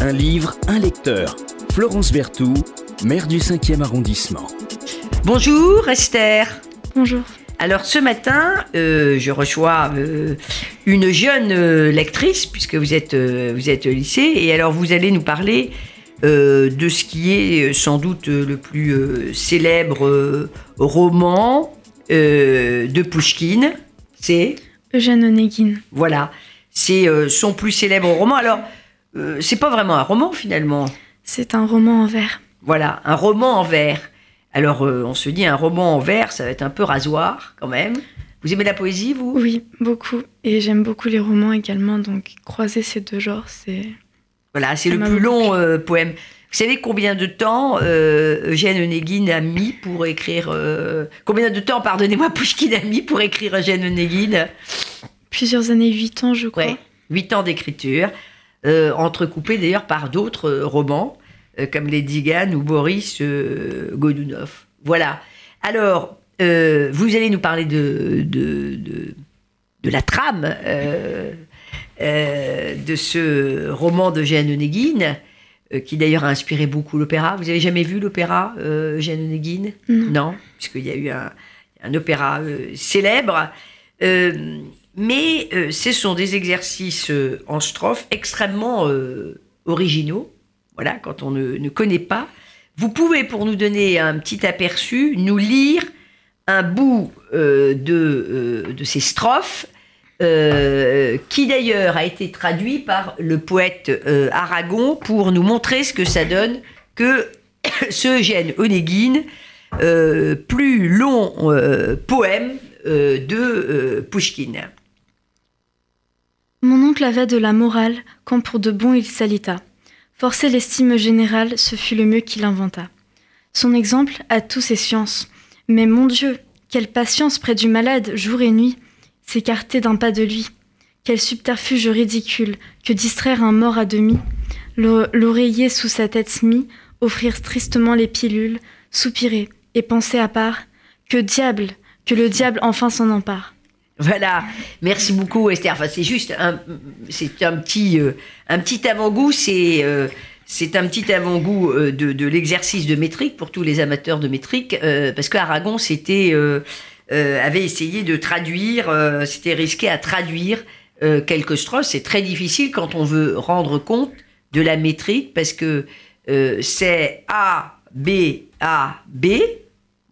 Un livre, un lecteur. Florence Berthoud, maire du 5e arrondissement. Bonjour Esther. Bonjour. Alors ce matin, euh, je reçois euh, une jeune euh, lectrice, puisque vous êtes, euh, vous êtes au lycée, et alors vous allez nous parler euh, de ce qui est sans doute le plus euh, célèbre euh, roman euh, de Pouchkine. C'est, Eugène Onegin. voilà, c'est euh, son plus célèbre roman. Alors, euh, c'est pas vraiment un roman finalement. C'est un roman en vers. Voilà, un roman en vers. Alors, euh, on se dit, un roman en vers, ça va être un peu rasoir quand même. Vous aimez la poésie, vous? Oui, beaucoup. Et j'aime beaucoup les romans également, donc croiser ces deux genres, c'est... Voilà, c'est le plus beaucoup long euh, poème. Vous savez combien de temps euh, Eugène Onegin a mis pour écrire... combien de temps, pardonnez-moi, Pouchkine a mis pour écrire Eugène Onegin Plusieurs années, huit ans, je crois. Ouais, huit ans d'écriture, euh, entrecoupés d'ailleurs par d'autres euh, romans, euh, comme Les Diganes ou Boris Godunov. Voilà. Alors, euh, vous allez nous parler de, de, de, de la trame euh, euh, de ce roman Onegin, euh, qui d'ailleurs a inspiré beaucoup l'opéra. Vous avez jamais vu l'opéra euh, Eugène Onegin Non. puisqu'il y a eu un, un opéra célèbre. Mais euh, ce sont des exercices euh, en strophe extrêmement euh, originaux. Voilà, quand on ne, connaît pas. Vous pouvez, pour nous donner un petit aperçu, nous lire un bout de, ces strophes, qui d'ailleurs a été traduit par le poète Aragon pour nous montrer ce que ça donne que ce Eugène Onegin, euh, plus long poème de Pouchkine. Mon oncle avait de la morale, quand pour de bon il s'alita. Forcer l'estime générale, ce fut le mieux qu'il inventa. Son exemple a tous ses sciences. Mais mon Dieu, quelle patience près du malade, jour et nuit, s'écarter d'un pas de lui. Quel subterfuge ridicule que distraire un mort à demi, l'o- l'oreiller sous sa tête mis, offrir tristement les pilules, soupirer et penser à part. Que diable, que le diable enfin s'en empare. Voilà, merci beaucoup Esther. Enfin, c'est juste un, c'est un petit, euh, un petit avant-goût. C'est, euh, c'est un petit avant-goût euh, de, l'exercice de métrique pour tous les amateurs de métrique, parce qu'Aragon c'était, avait essayé de traduire, c'était risqué à traduire quelques strophes. C'est très difficile quand on veut rendre compte de la métrique, parce que c'est A B A B.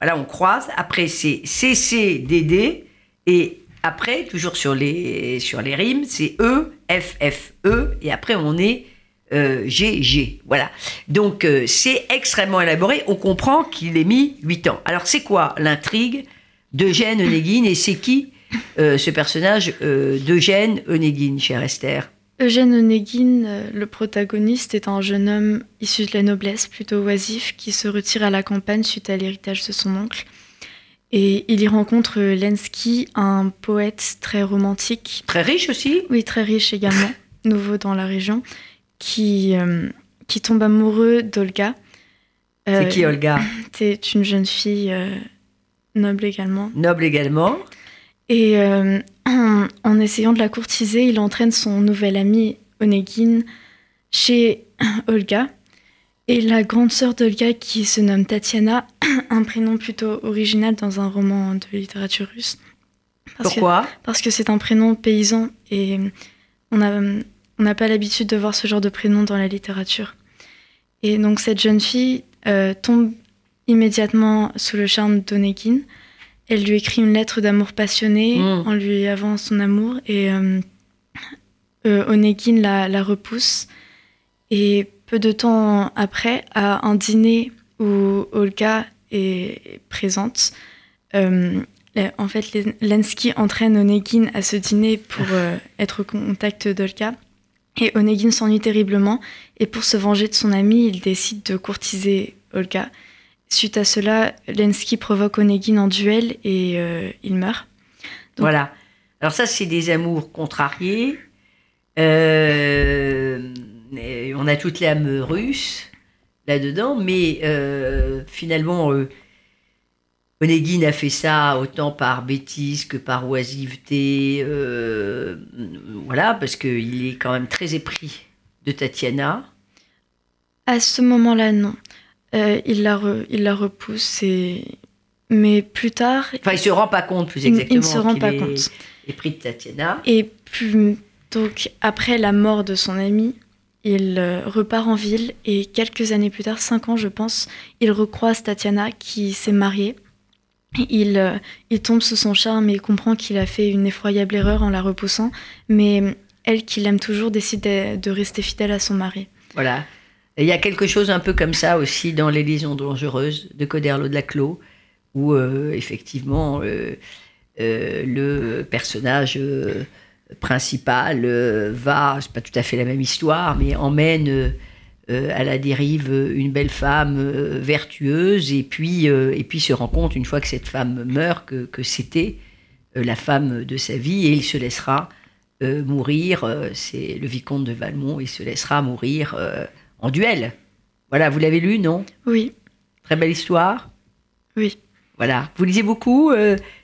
Voilà, on croise. Après c'est C C D D et après, toujours sur les, sur les rimes, c'est E, F, F, E, et après on est euh, G, G. Voilà. Donc euh, c'est extrêmement élaboré. On comprend qu'il ait mis 8 ans. Alors c'est quoi l'intrigue d'Eugène Onegin et c'est qui euh, ce personnage d'Eugène Onegin, chère Esther? Eugène Onegin, euh, le protagoniste, est un jeune homme issu de la noblesse, plutôt oisif, qui se retire à la campagne suite à l'héritage de son oncle. Et il y rencontre Lenski, un poète très romantique, Très riche aussi oui, très riche également, nouveau dans la région, qui, euh, qui tombe amoureux d'Olga. C'est Euh, qui Olga? C'est une jeune fille euh, noble également. Noble également. Et euh, en essayant de la courtiser, il entraîne son nouvel ami Onegin chez Olga. Et la grande sœur d'Olga, qui se nomme Tatiana, un prénom plutôt original dans un roman de littérature russe. Parce que- Pourquoi? Parce que c'est un prénom paysan et on n'a on n'a pas l'habitude de voir ce genre de prénom dans la littérature. Et donc cette jeune fille euh, tombe immédiatement sous le charme d'Onegin. Elle lui écrit une lettre d'amour passionné Mm. en lui avouant son amour et euh, euh, Onegin la, la repousse. Et peu de temps après, à un dîner où Olga est présente, euh, En fait, Len- Lensky entraîne Onegin à ce dîner pour euh, être au contact d'Olga. Et Onegin s'ennuie terriblement. Et pour se venger de son ami, il décide de courtiser Olga. Suite à cela, Lensky provoque Onegin en duel et euh, il meurt. Donc- Voilà. Alors ça, c'est des amours contrariés. Euh, et on a toute l'âme russe là-dedans, mais euh, finalement, euh, Onegin a fait ça autant par bêtise que par oisiveté, euh, voilà, parce qu'il est quand même très épris de Tatiana. À ce moment-là, non. Il, la il la repousse, et... mais plus tard. Enfin, il se rend pas compte, plus exactement. Il ne se rend pas compte. Est pris de Tatiana. Et plus... donc, après la mort de son ami, il euh, repart en ville et quelques années plus tard, cinq ans je pense, il recroise Tatiana qui s'est mariée. Il, euh, il tombe sous son charme et comprend qu'il a fait une effroyable erreur en la repoussant, mais elle, qui l'aime toujours, décide de, rester fidèle à son mari. Voilà. il y a quelque chose un peu comme ça aussi dans Les Liaisons dangereuses de Coderlo de la Clos, où euh, effectivement le personnage principal euh, va, c'est pas tout à fait la même histoire, mais emmène euh, euh, à la dérive une belle femme vertueuse et puis, et puis se rend compte, une fois que cette femme meurt, que, que c'était la femme de sa vie et il se laissera mourir. c'est le vicomte de Valmont, il se laissera mourir en duel. Voilà, vous l'avez lu, non? Oui. Très belle histoire? Oui. Voilà. Vous lisez beaucoup,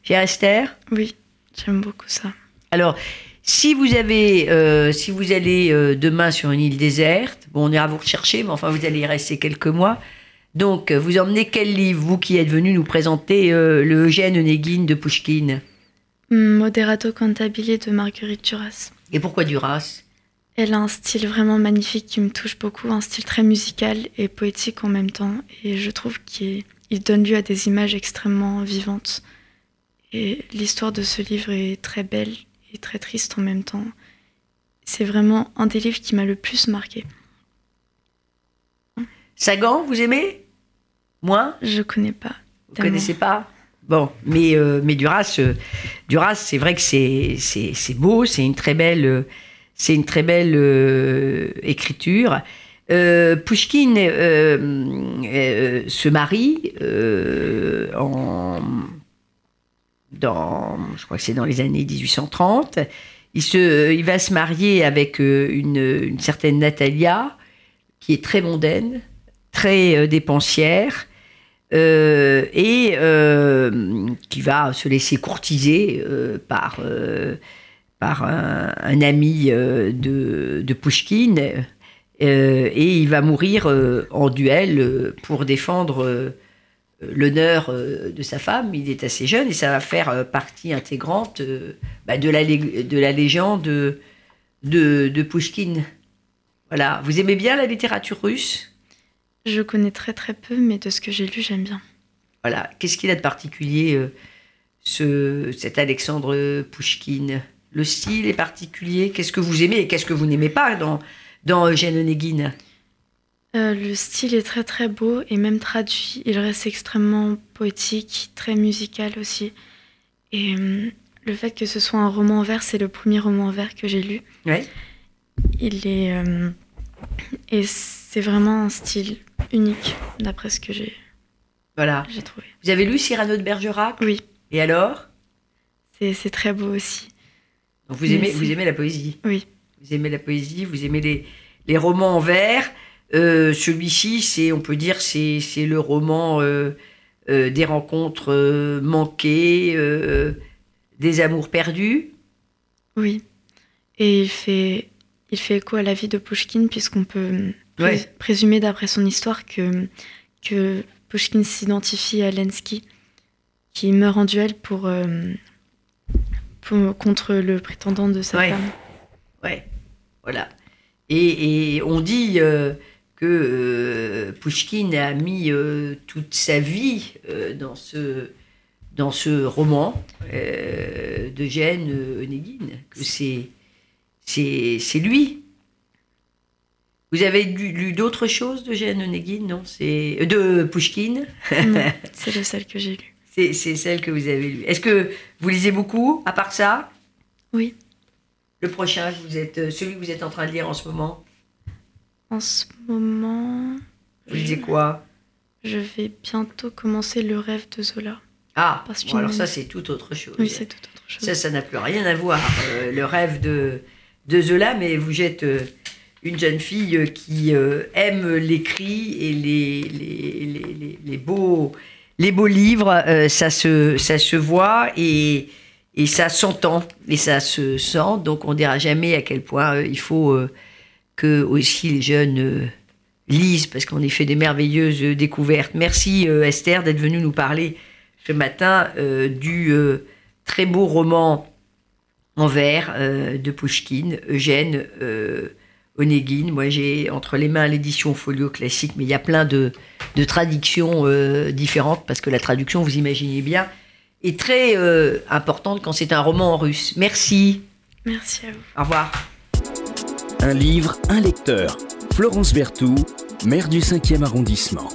chez Esther Oui, j'aime beaucoup ça. Alors, si vous avez, euh, si vous allez euh, demain sur une île déserte, bon, on ira vous rechercher, mais enfin, vous allez y rester quelques mois. Donc, vous emmenez quel livre, vous qui êtes venu nous présenter euh, le Eugène Onegin de Pushkin Moderato cantabile de Marguerite Duras. Et pourquoi Duras? Elle a un style vraiment magnifique qui me touche beaucoup, un style très musical et poétique en même temps. Et je trouve qu'il donne lieu à des images extrêmement vivantes. Et l'histoire de ce livre est très belle très triste en même temps. C'est vraiment un des livres qui m'a le plus marqué. Sagan, vous aimez? Moi? Je connais pas. Vous connaissez pas? Bon, mais, euh, mais Duras, euh, Duras c'est vrai que c'est, c'est, beau, c'est une très belle, c'est une très belle euh, écriture. Pushkin se marie en je crois que c'est dans les années 1830. Il, se, il va se marier avec euh, une, certaine Natalia, qui est très mondaine, très euh, dépensière, euh, et qui va se laisser courtiser par, par un, ami de, de Pushkin. et il va mourir en duel pour défendre l'honneur euh, de sa femme, il est assez jeune et ça va faire euh, partie intégrante euh, bah, de, la, de la légende de, de, Pushkin. Voilà. Vous aimez bien la littérature russe? Je connais très très peu, mais de ce que j'ai lu, j'aime bien. Voilà. Qu'est-ce qu'il a de particulier, ce, cet Alexandre Pushkin Le style est particulier? Qu'est-ce que vous aimez et qu'est-ce que vous n'aimez pas dans, dans Eugène Onegin euh, le style est très très beau et même traduit, il reste extrêmement poétique, très musical aussi. Et euh, le fait que ce soit un roman en vers, c'est le premier roman en vers que j'ai lu. Ouais. Il est euh, et c'est vraiment un style unique d'après ce que j'ai. Voilà. J'ai trouvé. Vous avez lu Cyrano de Bergerac? Oui. Et alors? C'est très beau aussi. Donc vous aimez, vous aimez la poésie? Oui. Vous aimez la poésie, vous aimez les, les romans en vers. Euh, celui-ci, c'est, on peut dire, c'est, c'est le roman euh, euh, des rencontres manquées, des amours perdus. Oui. Et il fait, il fait écho à la vie de Pushkin, puisqu'on peut présumer d'après son histoire que, que Pushkin s'identifie à Lensky, qui meurt en duel pour, contre le prétendant de sa femme. Ouais, voilà. Et, et on dit que euh, Pushkin a mis euh, toute sa vie euh, dans, ce, dans ce roman d'Eugène Onegin, que c'est, c'est, lui. Vous avez lu, d'autres choses d'Eugène Onegin, non? C'est, De Pushkin c'est le seul que j'ai lu. C'est, c'est celle que vous avez lu. Est-ce que vous lisez beaucoup, à part ça? Oui. Le prochain, vous êtes, celui que vous êtes en train de lire en ce moment? En ce moment. Vous lisez quoi Je vais bientôt commencer le rêve de Zola. Ah, alors ça c'est tout autre chose. Oui, c'est tout autre chose. Ça, ça n'a plus rien à voir. Euh, le rêve de, de Zola, mais vous êtes euh, une jeune fille euh, qui aime l'écrit et les, les, les, beaux, les beaux livres. ça, se, ça se voit et, et ça s'entend et ça se sent. Donc on ne dira jamais à quel point il faut que aussi les jeunes euh, lisent, parce qu'on y fait des merveilleuses découvertes. Merci Esther d'être venue nous parler ce matin du très beau roman en vers de Pushkin, Eugène Onegin. Moi, j'ai entre les mains l'édition folio classique, mais il y a plein de, traductions différentes, parce que la traduction, vous imaginez bien, est très importante quand c'est un roman en russe. Merci. Merci à vous. Au revoir. Un livre, un lecteur. Florence Berthoud, maire du 5e arrondissement.